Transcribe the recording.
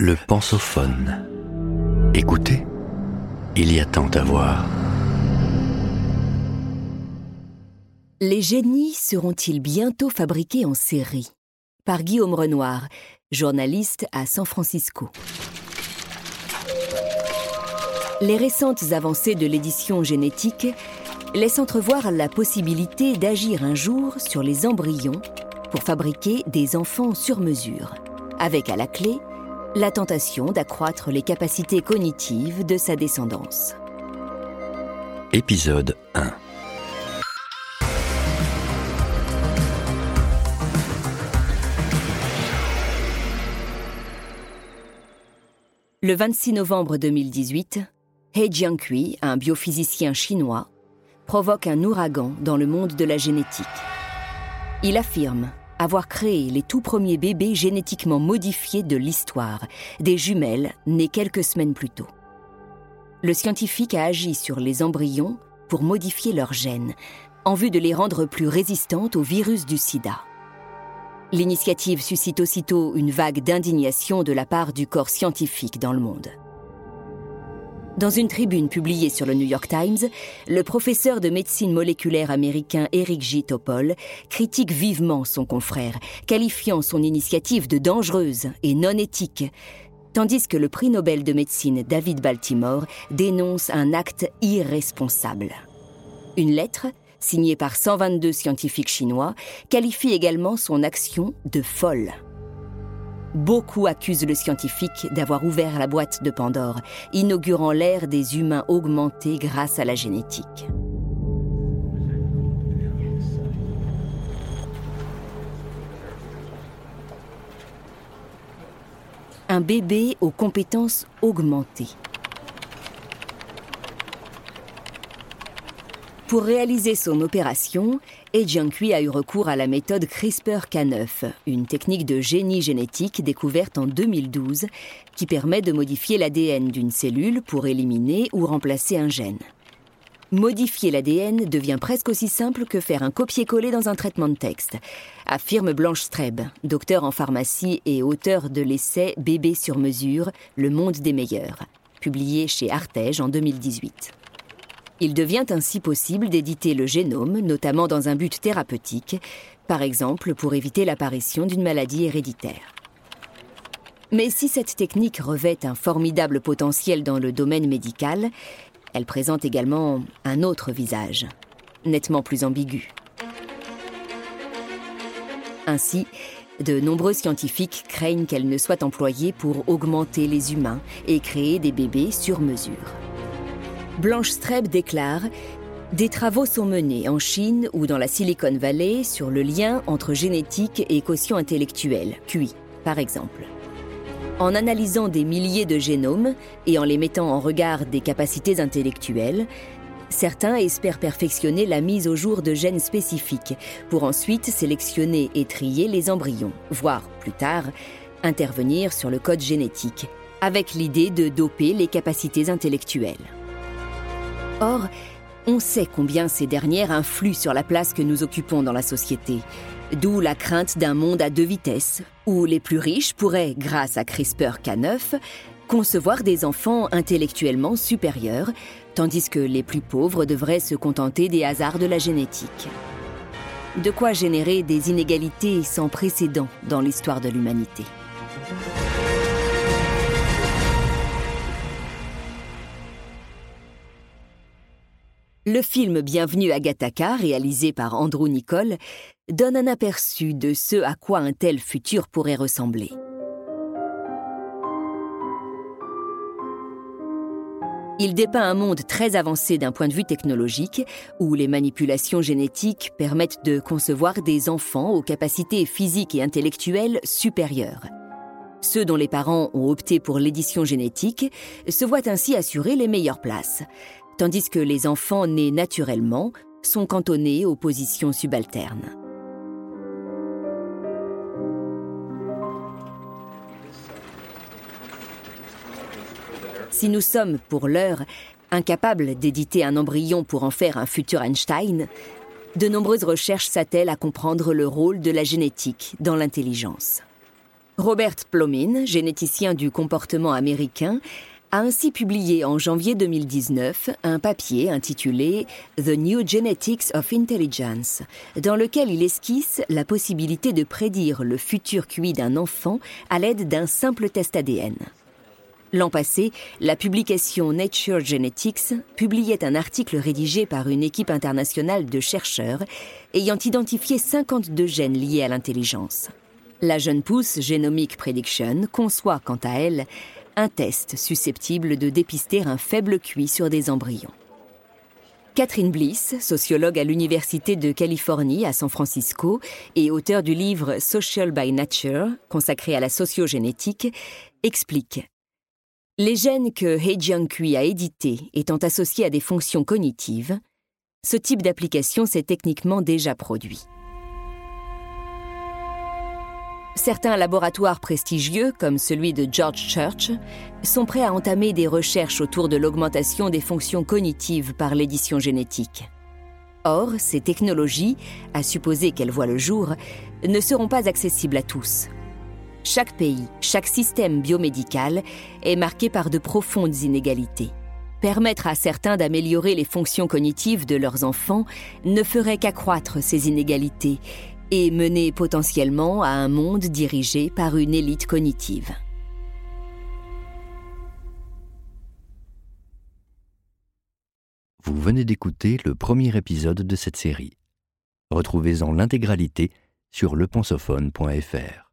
Le pensophone. Écoutez, il y a tant à voir. Les génies seront-ils bientôt fabriqués en série? Par Guillaume Renoir, journaliste à San Francisco. Les récentes avancées de l'édition génétique laissent entrevoir la possibilité d'agir un jour sur les embryons pour fabriquer des enfants sur mesure, avec à la clé la tentation d'accroître les capacités cognitives de sa descendance. Épisode 1 Le 26 novembre 2018, He Jiankui, un biophysicien chinois, provoque un ouragan dans le monde de la génétique. Il affirme avoir créé les tout premiers bébés génétiquement modifiés de l'histoire, des jumelles nées quelques semaines plus tôt. Le scientifique a agi sur les embryons pour modifier leurs gènes, en vue de les rendre plus résistantes au virus du sida. L'initiative suscite aussitôt une vague d'indignation de la part du corps scientifique dans le monde. Dans une tribune publiée sur le New York Times, le professeur de médecine moléculaire américain Eric J. Topol critique vivement son confrère, qualifiant son initiative de dangereuse et non éthique, tandis que le prix Nobel de médecine David Baltimore dénonce un acte irresponsable. Une lettre, signée par 122 scientifiques chinois, qualifie également son action de folle. Beaucoup accusent le scientifique d'avoir ouvert la boîte de Pandore, inaugurant l'ère des humains augmentés grâce à la génétique. Un bébé aux compétences augmentées. Pour réaliser son opération, Ejiankui a eu recours à la méthode CRISPR-Cas9, une technique de génie génétique découverte en 2012 qui permet de modifier l'ADN d'une cellule pour éliminer ou remplacer un gène. Modifier l'ADN devient presque aussi simple que faire un copier-coller dans un traitement de texte, affirme Blanche Streb, docteur en pharmacie et auteur de l'essai Bébé sur mesure, le monde des meilleurs, publié chez Artege en 2018. Il devient ainsi possible d'éditer le génome, notamment dans un but thérapeutique, par exemple pour éviter l'apparition d'une maladie héréditaire. Mais si cette technique revêt un formidable potentiel dans le domaine médical, elle présente également un autre visage, nettement plus ambigu. Ainsi, de nombreux scientifiques craignent qu'elle ne soit employée pour augmenter les humains et créer des bébés sur mesure. Blanche Streb déclare Des travaux sont menés en Chine ou dans la Silicon Valley sur le lien entre génétique et quotient intellectuel, QI, par exemple. En analysant des milliers de génomes et en les mettant en regard des capacités intellectuelles, certains espèrent perfectionner la mise au jour de gènes spécifiques pour ensuite sélectionner et trier les embryons, voire plus tard intervenir sur le code génétique, avec l'idée de doper les capacités intellectuelles. Or, on sait combien ces dernières influent sur la place que nous occupons dans la société. D'où la crainte d'un monde à deux vitesses, où les plus riches pourraient, grâce à CRISPR-Cas9, concevoir des enfants intellectuellement supérieurs, tandis que les plus pauvres devraient se contenter des hasards de la génétique. De quoi générer des inégalités sans précédent dans l'histoire de l'humanité. Le film Bienvenue à Gattaca, réalisé par Andrew Nicole, donne un aperçu de ce à quoi un tel futur pourrait ressembler. Il dépeint un monde très avancé d'un point de vue technologique, où les manipulations génétiques permettent de concevoir des enfants aux capacités physiques et intellectuelles supérieures. Ceux dont les parents ont opté pour l'édition génétique se voient ainsi assurer les meilleures places tandis que les enfants nés naturellement sont cantonnés aux positions subalternes. Si nous sommes, pour l'heure, incapables d'éditer un embryon pour en faire un futur Einstein, de nombreuses recherches s'attellent à comprendre le rôle de la génétique dans l'intelligence. Robert Plomin, généticien du comportement américain, a ainsi publié en janvier 2019 un papier intitulé The New Genetics of Intelligence, dans lequel il esquisse la possibilité de prédire le futur QI d'un enfant à l'aide d'un simple test ADN. L'an passé, la publication Nature Genetics publiait un article rédigé par une équipe internationale de chercheurs ayant identifié 52 gènes liés à l'intelligence. La jeune pousse Genomic Prediction conçoit quant à elle un test susceptible de dépister un faible QI sur des embryons. Catherine Bliss, sociologue à l'Université de Californie à San Francisco et auteur du livre Social by Nature, consacré à la sociogénétique, explique les gènes que He Jiankui a édités étant associés à des fonctions cognitives, ce type d'application s'est techniquement déjà produit. Certains laboratoires prestigieux, comme celui de George Church, sont prêts à entamer des recherches autour de l'augmentation des fonctions cognitives par l'édition génétique. Or, ces technologies, à supposer qu'elles voient le jour, ne seront pas accessibles à tous. Chaque pays, chaque système biomédical est marqué par de profondes inégalités. Permettre à certains d'améliorer les fonctions cognitives de leurs enfants ne ferait qu'accroître ces inégalités et mener potentiellement à un monde dirigé par une élite cognitive. Vous venez d'écouter le premier épisode de cette série. Retrouvez-en l'intégralité sur lepensophone.fr.